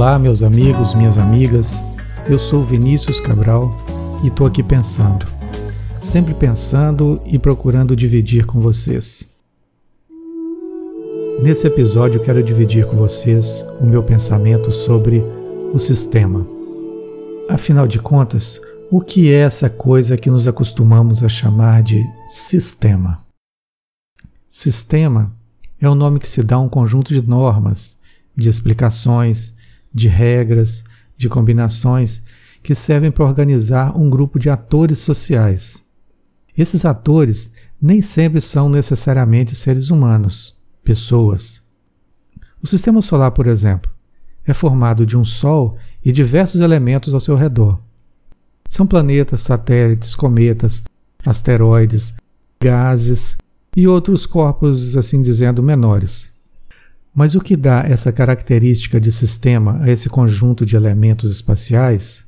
Olá, meus amigos, minhas amigas. Eu sou Vinícius Cabral e estou aqui pensando, sempre pensando e procurando dividir com vocês. Nesse episódio, quero dividir com vocês o meu pensamento sobre o sistema. Afinal de contas, o que é essa coisa que nos acostumamos a chamar de sistema? Sistema é o nome que se dá a um conjunto de normas, de explicações, de regras, de combinações que servem para organizar um grupo de atores sociais. Esses atores nem sempre são necessariamente seres humanos, pessoas. O sistema solar, por exemplo, é formado de um Sol e diversos elementos ao seu redor. São planetas, satélites, cometas, asteroides, gases e outros corpos, assim dizendo, menores. Mas o que dá essa característica de sistema a esse conjunto de elementos espaciais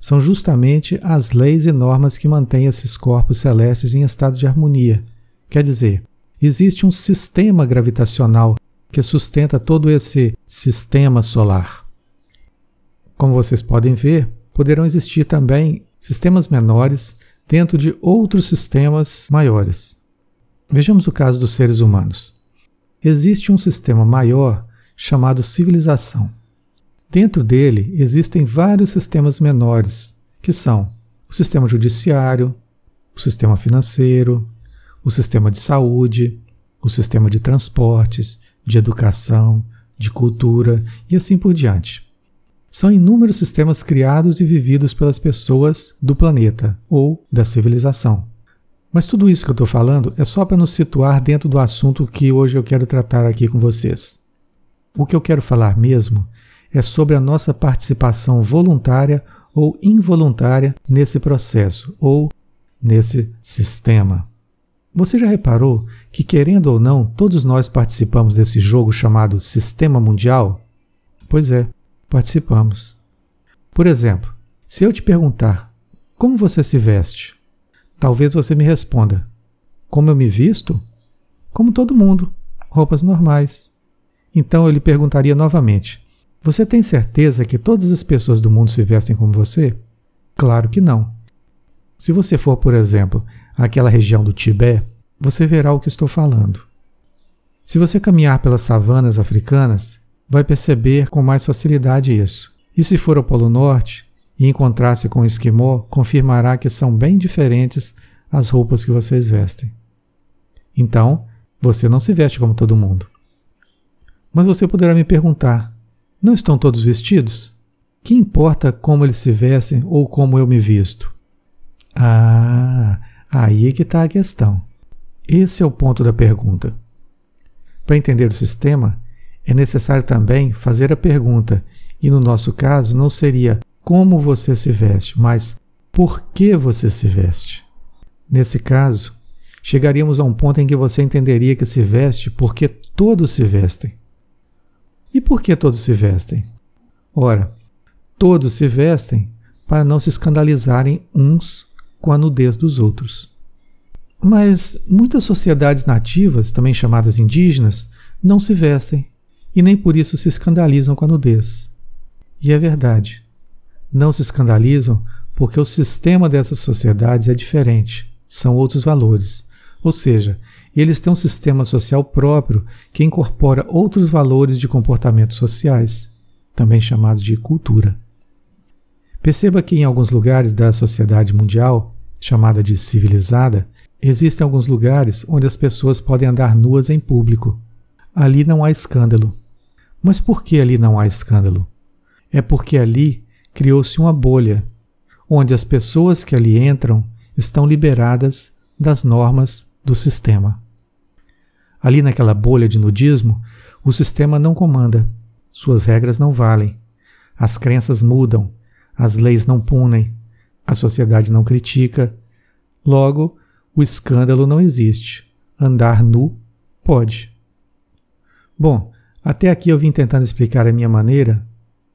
são justamente as leis e normas que mantêm esses corpos celestes em estado de harmonia. Quer dizer, existe um sistema gravitacional que sustenta todo esse sistema solar. Como vocês podem ver, poderão existir também sistemas menores dentro de outros sistemas maiores. Vejamos o caso dos seres humanos existe um sistema maior chamado civilização. Dentro dele existem vários sistemas menores, que são o sistema judiciário, o sistema financeiro, o sistema de saúde, o sistema de transportes, de educação, de cultura e assim por diante. São inúmeros sistemas criados e vividos pelas pessoas do planeta ou da civilização. Mas tudo isso que eu estou falando é só para nos situar dentro do assunto que hoje eu quero tratar aqui com vocês. O que eu quero falar mesmo é sobre a nossa participação voluntária ou involuntária nesse processo ou nesse sistema. Você já reparou que, querendo ou não, todos nós participamos desse jogo chamado Sistema Mundial? Pois é, participamos. Por exemplo, se eu te perguntar como você se veste, Talvez você me responda: Como eu me visto? Como todo mundo, roupas normais. Então eu lhe perguntaria novamente: Você tem certeza que todas as pessoas do mundo se vestem como você? Claro que não. Se você for, por exemplo, àquela região do Tibete, você verá o que estou falando. Se você caminhar pelas savanas africanas, vai perceber com mais facilidade isso. E se for ao Polo Norte, e encontrar-se com um esquimó, confirmará que são bem diferentes as roupas que vocês vestem. Então, você não se veste como todo mundo. Mas você poderá me perguntar: não estão todos vestidos? Que importa como eles se vestem ou como eu me visto? Ah, aí é que está a questão. Esse é o ponto da pergunta. Para entender o sistema, é necessário também fazer a pergunta, e no nosso caso não seria como você se veste, mas por que você se veste. Nesse caso, chegaríamos a um ponto em que você entenderia que se veste porque todos se vestem. E por que todos se vestem? Ora, todos se vestem para não se escandalizarem uns com a nudez dos outros. Mas muitas sociedades nativas, também chamadas indígenas, não se vestem e nem por isso se escandalizam com a nudez. E é verdade não se escandalizam porque o sistema dessas sociedades é diferente, são outros valores. Ou seja, eles têm um sistema social próprio que incorpora outros valores de comportamentos sociais, também chamados de cultura. Perceba que em alguns lugares da sociedade mundial, chamada de civilizada, existem alguns lugares onde as pessoas podem andar nuas em público. Ali não há escândalo. Mas por que ali não há escândalo? É porque ali criou-se uma bolha, onde as pessoas que ali entram estão liberadas das normas do sistema. Ali naquela bolha de nudismo, o sistema não comanda, suas regras não valem, as crenças mudam, as leis não punem, a sociedade não critica, logo, o escândalo não existe. Andar nu pode. Bom, até aqui eu vim tentando explicar a minha maneira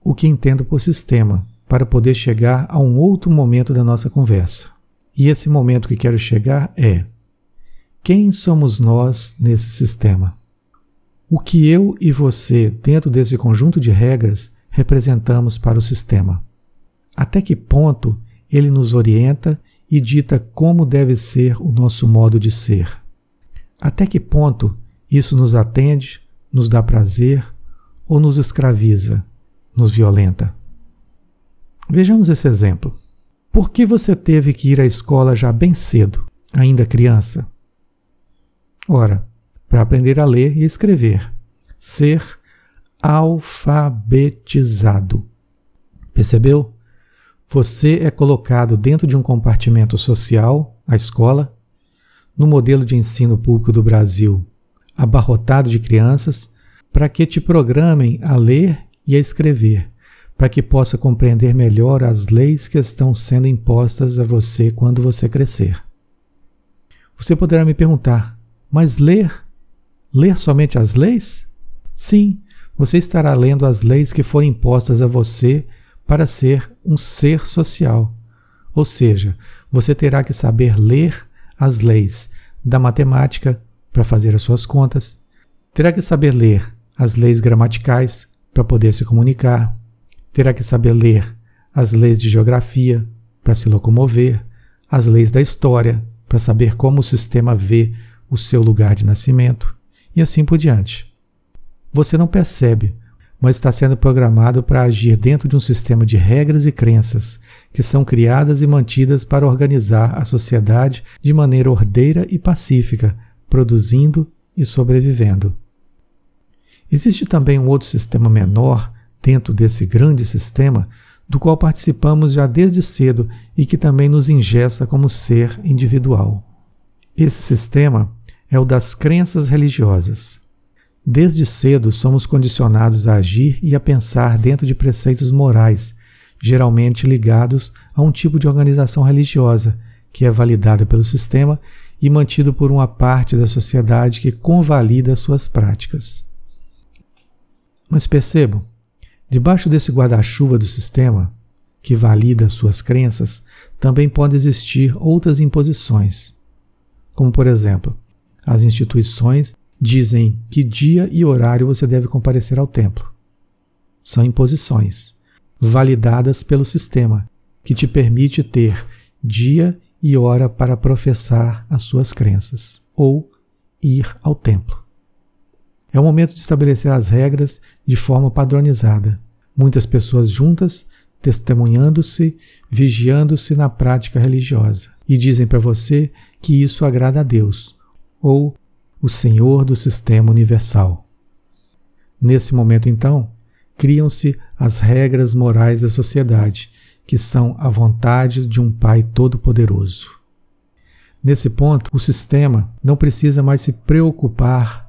o que entendo por sistema, para poder chegar a um outro momento da nossa conversa. E esse momento que quero chegar é: quem somos nós nesse sistema? O que eu e você, dentro desse conjunto de regras, representamos para o sistema? Até que ponto ele nos orienta e dita como deve ser o nosso modo de ser? Até que ponto isso nos atende, nos dá prazer ou nos escraviza, nos violenta? Vejamos esse exemplo. Por que você teve que ir à escola já bem cedo, ainda criança? Ora, para aprender a ler e escrever, ser alfabetizado. Percebeu? Você é colocado dentro de um compartimento social, a escola, no modelo de ensino público do Brasil, abarrotado de crianças, para que te programem a ler e a escrever, para que possa compreender melhor as leis que estão sendo impostas a você quando você crescer. Você poderá me perguntar, mas ler? Ler somente as leis? Sim, você estará lendo as leis que foram impostas a você para ser um ser social. Ou seja, você terá que saber ler as leis da matemática para fazer as suas contas, terá que saber ler as leis gramaticais para poder se comunicar, terá que saber ler as leis de geografia para se locomover, as leis da história para saber como o sistema vê o seu lugar de nascimento e assim por diante. Você não percebe, mas está sendo programado para agir dentro de um sistema de regras e crenças que são criadas e mantidas para organizar a sociedade de maneira ordeira e pacífica, produzindo e sobrevivendo. Existe também um outro sistema menor dentro desse grande sistema, do qual participamos já desde cedo e que também nos ingessa como ser individual. Esse sistema é o das crenças religiosas. Desde cedo somos condicionados a agir e a pensar dentro de preceitos morais, geralmente ligados a um tipo de organização religiosa, que é validada pelo sistema e mantido por uma parte da sociedade que convalida suas práticas. Mas percebam, Debaixo desse guarda-chuva do sistema, que valida suas crenças, também podem existir outras imposições. Como, por exemplo, as instituições dizem que dia e horário você deve comparecer ao templo. São imposições, validadas pelo sistema, que te permite ter dia e hora para professar as suas crenças ou ir ao templo. É o momento de estabelecer as regras de forma padronizada. Muitas pessoas juntas, testemunhando-se, vigiando-se na prática religiosa, e dizem para você que isso agrada a Deus, ou o Senhor do sistema universal. Nesse momento, então, criam-se as regras morais da sociedade, que são a vontade de um Pai Todo-Poderoso. Nesse ponto, o sistema não precisa mais se preocupar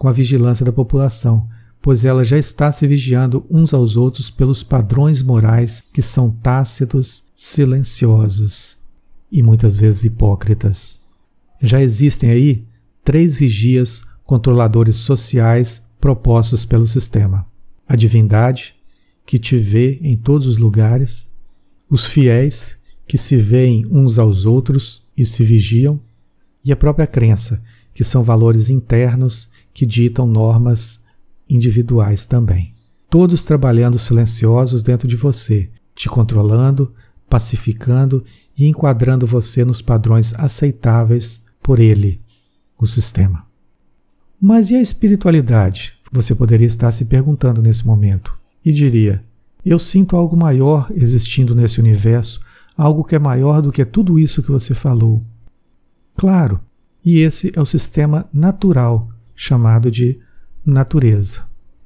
com a vigilância da população, pois ela já está se vigiando uns aos outros pelos padrões morais que são tácitos, silenciosos e muitas vezes hipócritas. Já existem aí três vigias controladores sociais propostos pelo sistema: a divindade, que te vê em todos os lugares, os fiéis, que se veem uns aos outros e se vigiam, e a própria crença, que são valores internos que ditam normas individuais também. Todos trabalhando silenciosos dentro de você, te controlando, pacificando e enquadrando você nos padrões aceitáveis por ele, o sistema. Mas e a espiritualidade? Você poderia estar se perguntando nesse momento e diria: Eu sinto algo maior existindo nesse universo, algo que é maior do que tudo isso que você falou. Claro, e esse é o sistema natural, chamado de natureza.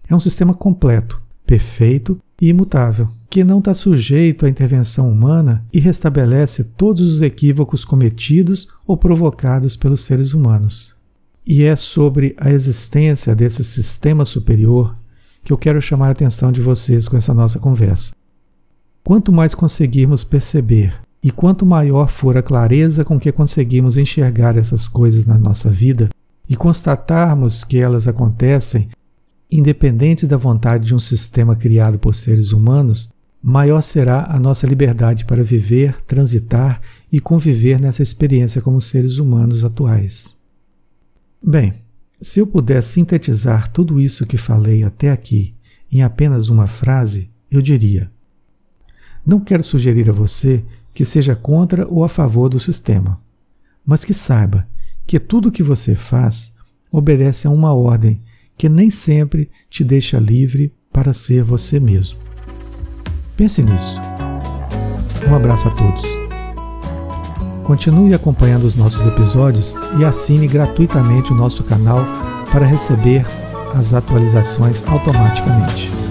É um sistema completo, perfeito e imutável, que não está sujeito à intervenção humana e restabelece todos os equívocos cometidos ou provocados pelos seres humanos. E é sobre a existência desse sistema superior que eu quero chamar a atenção de vocês com essa nossa conversa. Quanto mais conseguirmos perceber e quanto maior for a clareza com que conseguimos enxergar essas coisas na nossa vida e constatarmos que elas acontecem, independentes da vontade de um sistema criado por seres humanos, maior será a nossa liberdade para viver, transitar e conviver nessa experiência como seres humanos atuais. Bem, se eu puder sintetizar tudo isso que falei até aqui em apenas uma frase, eu diria: não quero sugerir a você que seja contra ou a favor do sistema, mas que saiba que tudo o que você faz obedece a uma ordem que nem sempre te deixa livre para ser você mesmo. Pense nisso. Um abraço a todos. Continue acompanhando os nossos episódios e assine gratuitamente o nosso canal para receber as atualizações automaticamente.